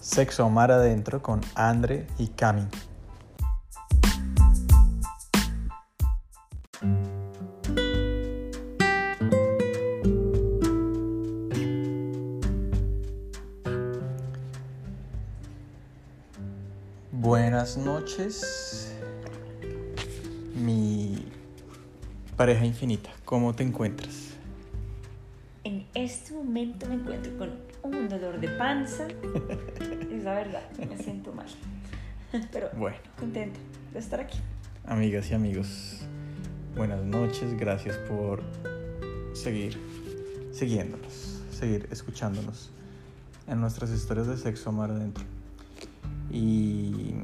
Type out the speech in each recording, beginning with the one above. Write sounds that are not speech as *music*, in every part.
Sexo Mar Adentro con Andre y Cami. Buenas noches, mi pareja infinita. ¿Cómo te encuentras? En este momento me encuentro con dolor de panza. *laughs* Es la verdad, me siento mal. *laughs* Pero Bueno, contenta de estar aquí. amigas y amigos, buenas noches. Gracias por seguir siguiéndonos, seguir escuchándonos en nuestras historias de sexo mar adentro. Y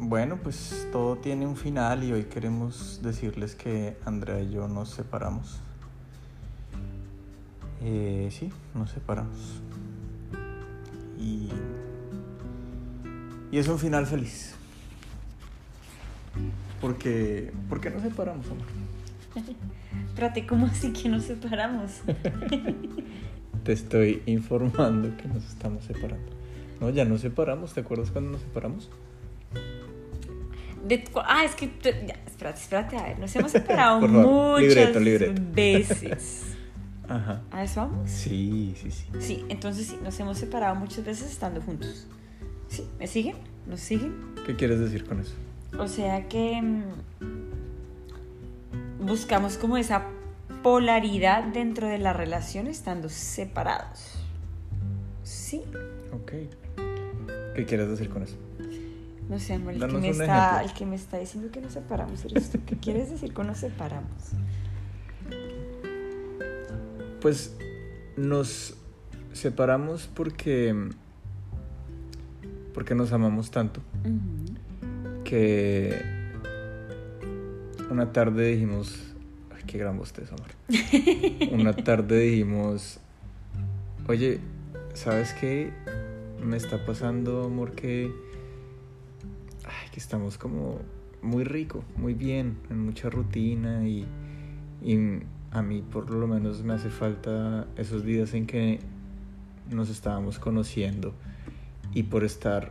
bueno, pues todo tiene un final y hoy queremos decirles que Andrea y yo nos separamos. Eh, sí, nos separamos. Y es un final feliz. Porque, ¿Por qué nos separamos, amor? *laughs* Espérate, ¿cómo así que nos separamos? *laughs* Te estoy informando que nos estamos separando. No, ya nos separamos. ¿Te acuerdas cuando nos separamos? De ah, es que. ya, espérate, espérate, a ver. Nos hemos *laughs* separado Por favor, muchas libreto, libreto. veces. Ajá. ¿A eso vamos? Sí, sí, sí. Sí, entonces sí, nos hemos separado muchas veces estando juntos. ¿Sí? ¿Me siguen? ¿Nos siguen? ¿Qué quieres decir con eso? O sea que mm, buscamos como esa polaridad dentro de la relación estando separados. ¿Sí? Ok. ¿Qué quieres decir con eso? No sé, amor, el que, me está, el que me está diciendo que nos separamos eres tú. ¿Qué quieres decir con nos separamos? Pues nos separamos porque porque nos amamos tanto que una tarde dijimos, ay, qué gran bostezo, amor. *laughs* Una tarde dijimos, oye, ¿sabes qué? Me está pasando, amor, que, ay, que estamos como muy rico, muy bien, en mucha rutina y, y a mí por lo menos me hace falta esos días en que nos estábamos conociendo y por estar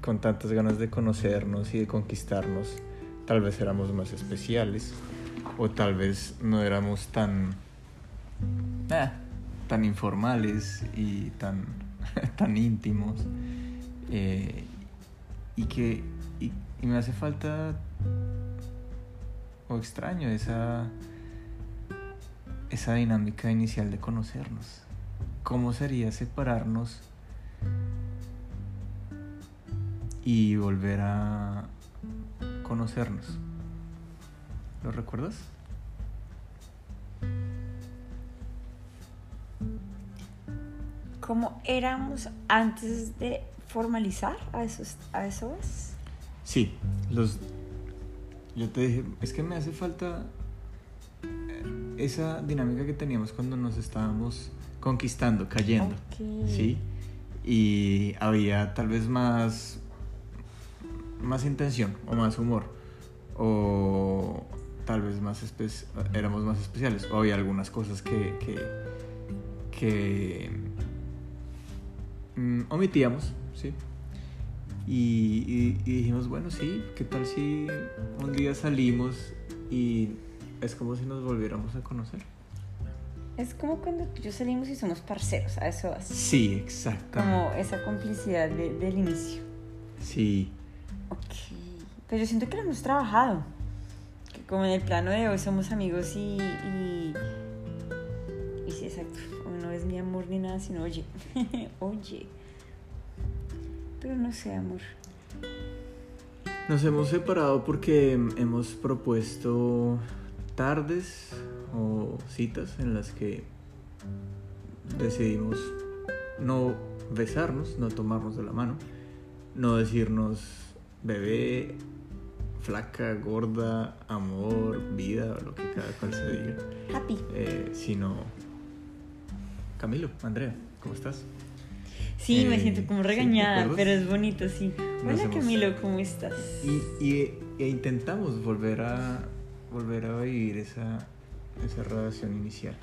con tantas ganas de conocernos y de conquistarnos, tal vez éramos más especiales o tal vez no éramos tan ah, tan informales y tan *laughs* tan íntimos eh, y que y, y me hace falta o extraño esa esa dinámica inicial de conocernos. Cómo sería separarnos y volver a conocernos. ¿Lo recuerdas? ¿Cómo éramos antes de formalizar a esos a eso es? Sí, los yo te dije, es que me hace falta eh, esa dinámica que teníamos cuando nos estábamos conquistando, cayendo. ¿sí? Y había tal vez más, más intención o más humor. O tal vez más espe- éramos más especiales. O había algunas cosas que, que, que mm, omitíamos, ¿sí? Y, y- y dijimos, bueno, sí, ¿qué tal si un día salimos y es como si nos volviéramos a conocer? Es como cuando tú y yo salimos y somos parceros, a eso vas. Sí, exactamente. Como esa complicidad de- del inicio. Sí. Ok. Pero yo siento que lo hemos trabajado. Que como en el plano de hoy somos amigos y. Y, y sí, exacto. No es mi amor ni nada, sino oye. *laughs* oye. Pero no sé, amor. Nos hemos separado porque hemos propuesto tardes o citas en las que decidimos no besarnos, no tomarnos de la mano, no decirnos bebé, flaca, gorda, amor, vida o lo que cada cual se diga, Happy. eh, sino Camilo, Andrea, ¿cómo estás? Sí, me Eh, siento como regañada, pero es bonito, sí. Hola hemos- Camilo, ¿cómo estás? Y, y- e intentamos volver a volver a vivir esa, esa relación inicial.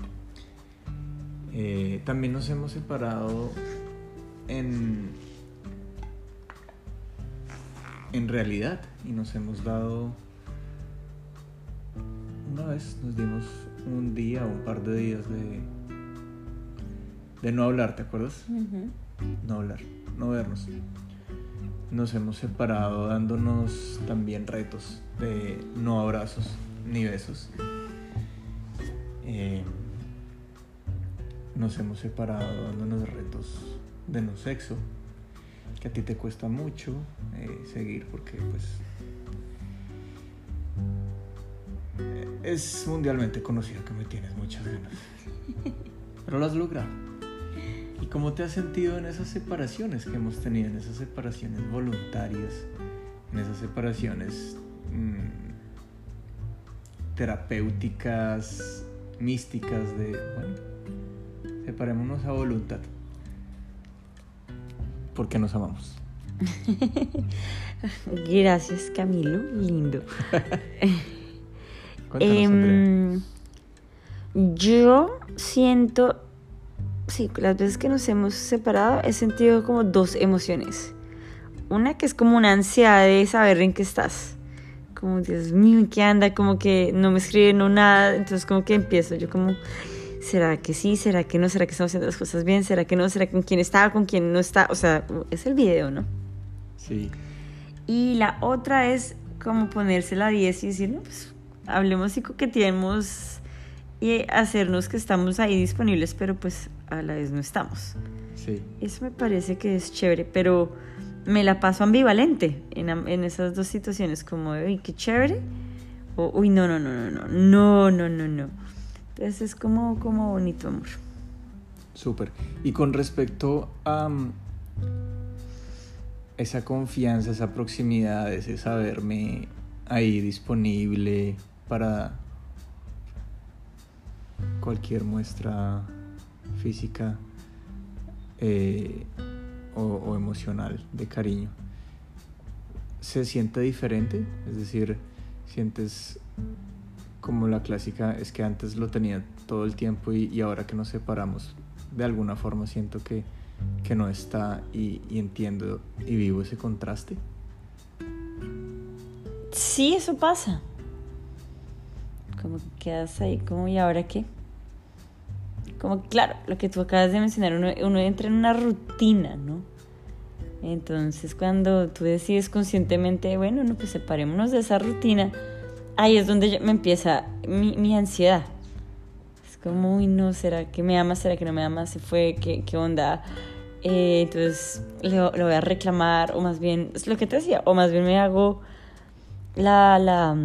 Eh, también nos hemos separado en, en realidad y nos hemos dado una vez nos dimos un día o un par de días de de no hablar, ¿te acuerdas? No hablar, no vernos. Nos hemos separado dándonos también retos de no abrazos ni besos. Eh, nos hemos separado dándonos retos de no sexo, que a ti te cuesta mucho eh, seguir porque pues es mundialmente conocido que me tienes muchas ganas. *laughs* Pero lo has logrado. ¿Y cómo te has sentido en esas separaciones que hemos tenido, en esas separaciones voluntarias, en esas separaciones mmm, terapéuticas, místicas de, bueno, separémonos a voluntad? Porque nos amamos. *laughs* Gracias, Camilo. Lindo. *laughs* eh, yo siento, sí, las veces que nos hemos separado he sentido como dos emociones. Una que es como una ansiedad de saber en qué estás. Como, Dios mío, ¿qué anda? Como que no me escriben no nada. Entonces como que empiezo yo como, ¿será que sí? ¿Será que no? ¿Será que estamos haciendo las cosas bien? ¿Será que no? ¿Será con quién está? ¿Con quién no está? O sea, es el video, ¿no? Sí. Y la otra es como ponerse la 10 y decir, no, pues hablemos y coqueteemos y hacernos que estamos ahí disponibles, pero pues a la vez no estamos. Sí. Eso me parece que es chévere, pero me la paso ambivalente en, en esas dos situaciones, como, uy, qué chévere, o, uy, no, no, no, no, no, no, no, no, no. Entonces es como, como bonito amor. Súper. Y con respecto a um, esa confianza, esa proximidad, ese saberme ahí disponible para cualquier muestra física eh, o, emocional de cariño, ¿se siente diferente? Es decir, sientes como la clásica, es que antes lo tenía todo el tiempo y, ahora que nos separamos, de alguna forma siento que, que no está y, y entiendo y vivo ese contraste. Sí, eso pasa. Como que quedas ahí, como, ¿y ahora qué? Como, claro, lo que tú acabas de mencionar, uno, uno entra en una rutina, ¿no? Entonces, cuando tú decides conscientemente, bueno, no, pues separémonos de esa rutina, ahí es donde me empieza mi, mi, ansiedad. Es como, uy, no, ¿será que me ama? ¿Será que no me ama? ¿Se fue? ¿Qué, qué onda? Eh, entonces, lo, lo, voy a reclamar, o más bien, es lo que te decía, o más bien me hago la, la...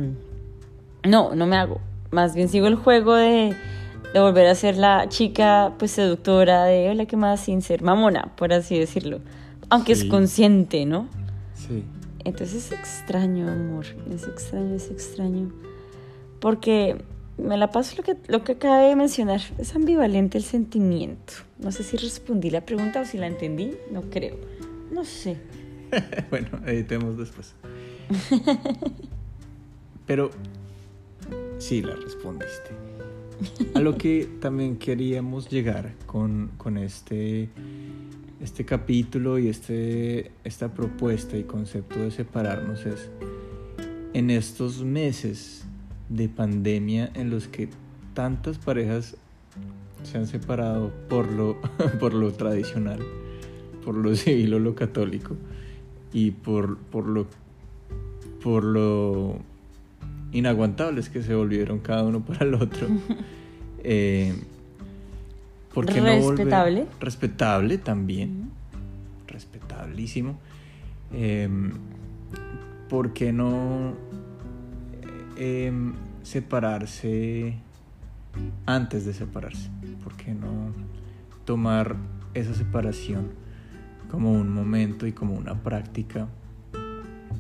No, no me hago. Más bien sigo el juego de, de volver a ser la chica, pues, seductora, de, hola, ¿qué más? Sin ser mamona, por así decirlo. Aunque sí. es consciente, ¿no? Sí. Entonces es extraño, amor, es extraño, es extraño. Porque me la paso lo que, lo que acabé de mencionar, es ambivalente el sentimiento. No sé si respondí la pregunta o si la entendí, no creo. No sé. *laughs* bueno, editemos después. *laughs* Pero sí, la respondiste. A lo que también queríamos llegar con, con este este capítulo y este, esta propuesta y concepto de separarnos es en estos meses de pandemia en los que tantas parejas se han separado por lo, *laughs* por lo tradicional, por lo civil o lo católico y por, por, lo, por lo inaguantables que se volvieron cada uno para el otro. *laughs* Eh, ¿Por qué respetable. No respetable también. Uh -huh. Respetablísimo. Eh, ¿Por qué no eh, separarse antes de separarse? ¿Por qué no tomar esa separación como un momento y como una práctica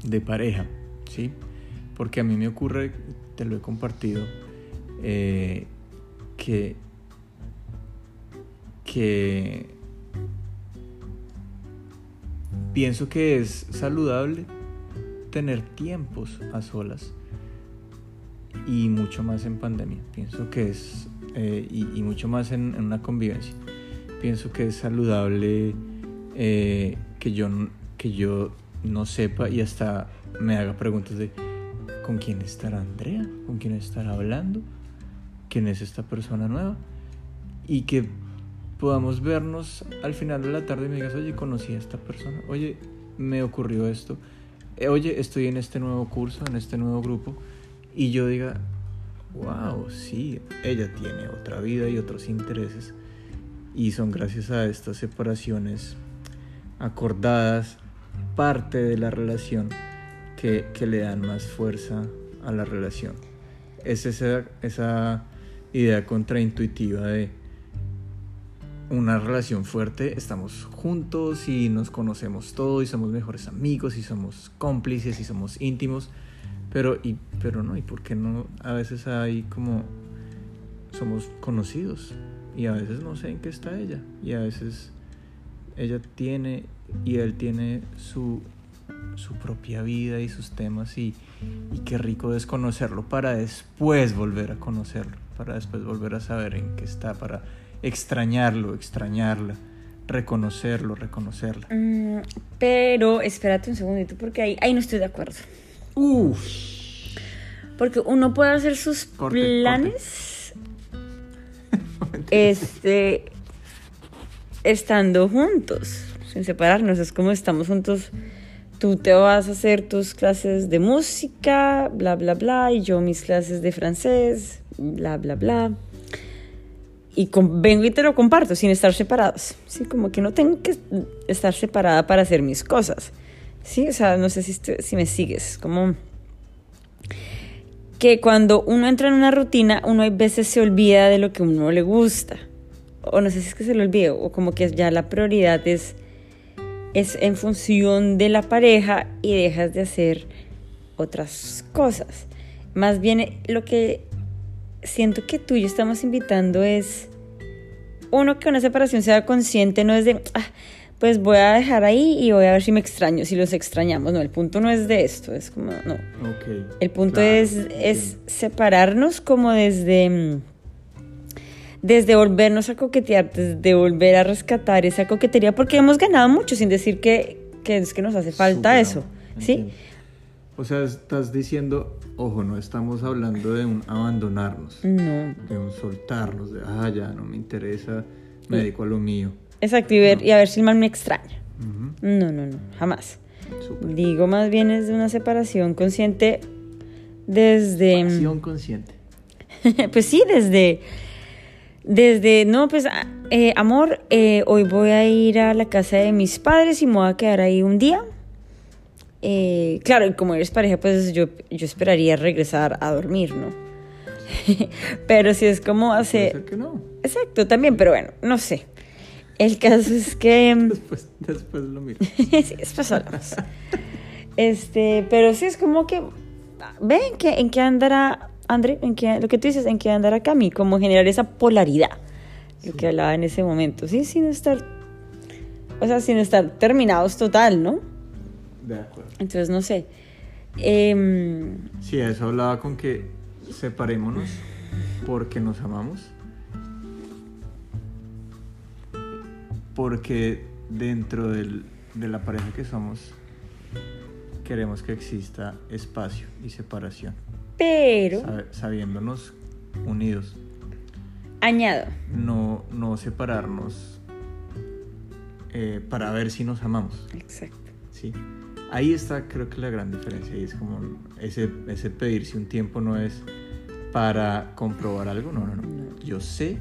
de pareja? ¿Sí? Porque a mí me ocurre, te lo he compartido, eh, que que pienso que es saludable tener tiempos a solas y mucho más en pandemia. Pienso que es, eh, y, mucho más en, una convivencia. Pienso que es saludable eh, que, yo, que yo no sepa y hasta me haga preguntas de ¿con quién estará Andrea? ¿Con quién estará hablando? ¿Quién es esta persona nueva? Y que podamos vernos al final de la tarde y me digas, oye, conocí a esta persona, oye, me ocurrió esto, Eh, oye, estoy en este nuevo curso, en este nuevo grupo, y yo diga, wow, sí, ella tiene otra vida y otros intereses, y son gracias a estas separaciones acordadas, parte de la relación, que, que le dan más fuerza a la relación. Es esa, esa idea contraintuitiva de una relación fuerte, estamos juntos y nos conocemos todos y somos mejores amigos y somos cómplices y somos íntimos, pero, y, pero no, ¿y por qué no? A veces hay como, somos conocidos y a veces no sé en qué está ella y a veces ella tiene y él tiene su, su propia vida y sus temas y, y qué rico es conocerlo para después volver a conocerlo, para después volver a saber en qué está, para extrañarlo, extrañarla, reconocerlo, reconocerla. Mm, pero espérate un segundito porque ahí, ahí no estoy de acuerdo. Uf. Porque uno puede hacer sus Corte, planes *laughs* este estando juntos, sin separarnos. Es como estamos juntos. Tú te vas a hacer tus clases de música, bla, bla, bla, y yo mis clases de francés, bla, bla, bla. Y con- vengo y te lo comparto sin estar separados. Sí, como que no tengo que estar separada para hacer mis cosas. Sí, o sea, no sé si, estoy- si me sigues. Como que cuando uno entra en una rutina, uno a veces se olvida de lo que a uno le gusta. O no sé si es que se le olvide, o como que ya la prioridad es, es en función de la pareja y dejas de hacer otras cosas. Más bien lo que siento que tú y yo estamos invitando es, uno, que una separación sea consciente, no es de, "Ah, pues voy a dejar ahí y voy a ver si me extraño, si los extrañamos. No, el punto no es de esto, es como, no. El punto Claro, es, separarnos como desde, mm, desde volvernos a coquetear, desde volver a rescatar esa coquetería, porque hemos ganado mucho sin decir que, que es que nos hace falta eso. ¿Sí? entiendo. O sea, estás diciendo, ojo, no estamos hablando de un abandonarnos, No. de un soltarnos, de, ah, ya no me interesa, me dedico a lo mío. Exacto, y, ver, y a ver si el mal me extraña. No, no, no, jamás. Digo más bien es de una separación consciente desde... mm, Acción consciente. *laughs* pues sí, desde, desde, no, pues, a- eh, amor, eh, hoy voy a ir a la casa de mis padres y me voy a quedar ahí un día. Eh, claro, y como eres pareja, pues yo, yo esperaría regresar a dormir, ¿no? *laughs* pero si es como Puede hace... ser que no. Exacto, también, pero bueno, no sé. El caso es que... *laughs* Después, después lo miro. *laughs* sí, después hablamos. Este, pero sí es como que ven que en qué andará André, en qué, lo que tú dices, en qué andará Cami, como generar esa polaridad, lo que hablaba en ese momento, sí, sin estar, o sea, sin estar terminados total, ¿no? De acuerdo. Entonces, no sé. Em, Sí, eso hablaba con que separémonos porque nos amamos. Porque dentro del- de la pareja que somos queremos que exista espacio y separación, pero, sabiéndonos unidos, añado, no, no separarnos eh, para ver si nos amamos. exacto. Sí. Ahí está creo que la gran diferencia y es como ese, ese pedirse un tiempo no es para comprobar algo, no, no, no. No. Yo sé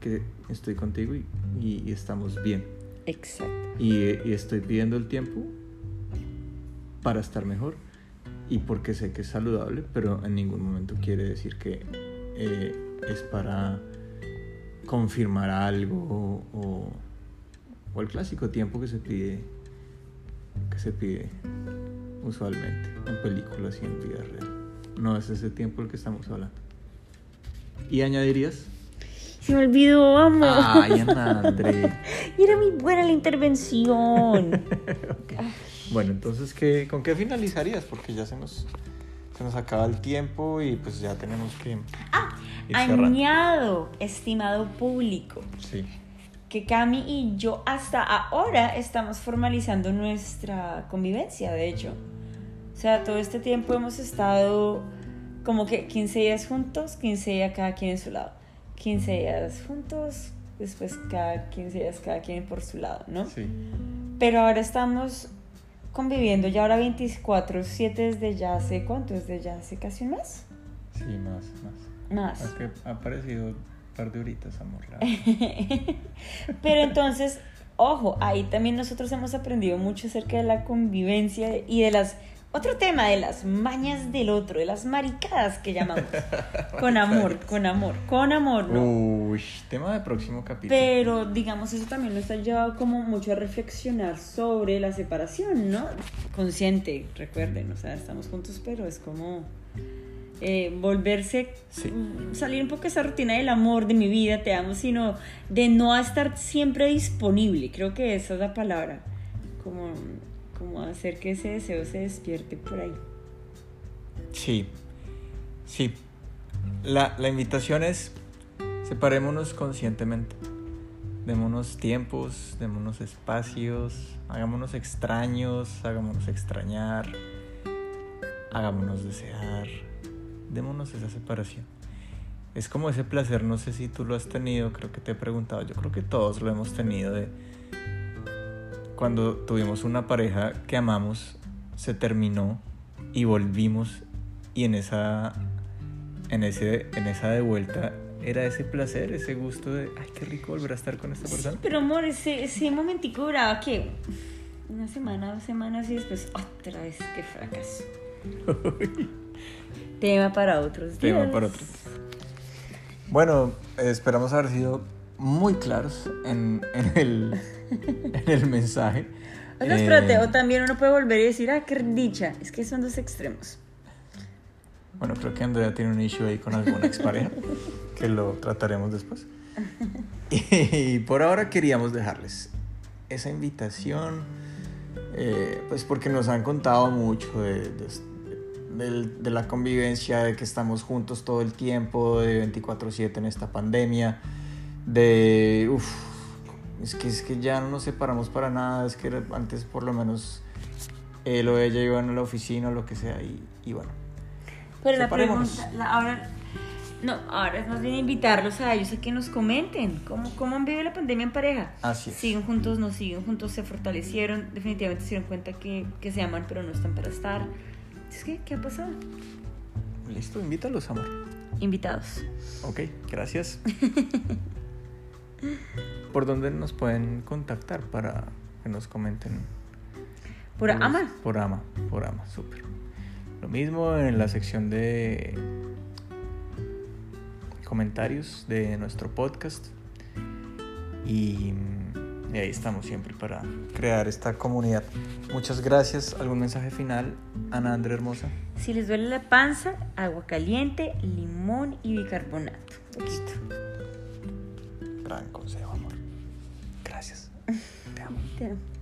que estoy contigo y, y- y estamos bien. Exacto. Y, y estoy pidiendo el tiempo para estar mejor y porque sé que es saludable, pero en ningún momento quiere decir que eh, es para confirmar algo o, o- o el clásico tiempo que se pide se pide usualmente en películas y en vida real. No es ese tiempo el que estamos hablando. ¿Y añadirías? Se me olvidó, amo. Ay, Ana *laughs* André. Era muy buena la intervención. *laughs* Bueno, entonces, ¿qué, ¿con qué finalizarías? Porque ya se nos, se nos acaba el tiempo y pues ya tenemos que ir cerrando. Añado, estimado público. Sí. Que Cami y yo hasta ahora estamos formalizando nuestra convivencia, de hecho. O sea, todo este tiempo hemos estado como que 15 días juntos, 15 días cada quien en su lado. 15 días juntos, después cada 15 días cada quien por su lado, ¿no? Sí. Pero ahora estamos conviviendo ya ahora 24, 7 desde ya hace, ¿cuánto? Desde ya hace casi un mes. Sí, más, más. Más. Es que ha aparecido un par de horitas, amor. *laughs* Pero entonces, ojo, ahí también nosotros hemos aprendido mucho acerca de la convivencia y de las... Otro tema de las mañas del otro, de las maricadas que llamamos. Con *laughs* amor, con amor, con amor, ¿no? Uy, tema de próximo capítulo. Pero digamos, eso también nos ha llevado como mucho a reflexionar sobre la separación, ¿no? Consciente, recuerden, o sea, estamos juntos, pero es como eh, volverse, Sí. salir un poco de esa rutina del amor, de mi vida, te amo, sino de no estar siempre disponible, creo que esa es la palabra, como, como hacer que ese deseo se despierte por ahí. Sí, sí. La, la invitación es separémonos conscientemente. Démonos tiempos, démonos espacios, hagámonos extraños, hagámonos extrañar, hagámonos desear, démonos esa separación. Es como ese placer, no sé si tú lo has tenido, creo que te he preguntado, yo creo que todos lo hemos tenido de cuando tuvimos una pareja que amamos, se terminó y volvimos y en esa en ese en esa de vuelta era ese placer, ese gusto de ay qué rico volver a estar con esta persona. Pero amor, ese, ese momentico duraba que una semana, dos semanas y después otra vez, qué fracaso. *laughs* Tema para otros días. Tema para otros. Bueno, esperamos haber sido muy claros en, en el, *laughs* en el mensaje. O sea, espérate, Eh, o también uno puede volver y decir, ah, qué dicha. Es que son dos extremos. Bueno, creo que Andrea tiene un issue ahí con alguna expareja, *laughs* que lo trataremos después. Y por ahora queríamos dejarles esa invitación, eh, pues porque nos han contado mucho de, de- del- de la convivencia, de que estamos juntos todo el tiempo, de 24/7 en esta pandemia, de, uff, es que, es que ya no nos separamos para nada, es que antes por lo menos él o ella iban a la oficina o lo que sea, y, y bueno. Pero la pregunta, la- ahora, no, ahora es más bien invitarlos a ellos a que nos comenten cómo, cómo han vivido la pandemia en pareja. Así es. Siguen juntos, no siguen juntos, se fortalecieron, definitivamente se dieron cuenta que, que se aman, pero no están para estar. Es que, ¿qué ha pasado? Listo, invítalos, amor. Invitados. Ok, gracias. *laughs* ¿Por dónde nos pueden contactar para que nos comenten? Por ama. Por ama, por ama, súper. Lo mismo en la sección de comentarios de nuestro podcast. Y, y ahí estamos siempre para crear esta comunidad. Muchas gracias. ¿Algún mensaje final, Ana Andrea Hermosa? Si les duele la panza, agua caliente, limón y bicarbonato. Poquito. Gran consejo, amor. Gracias. *laughs* Te amo. Te amo.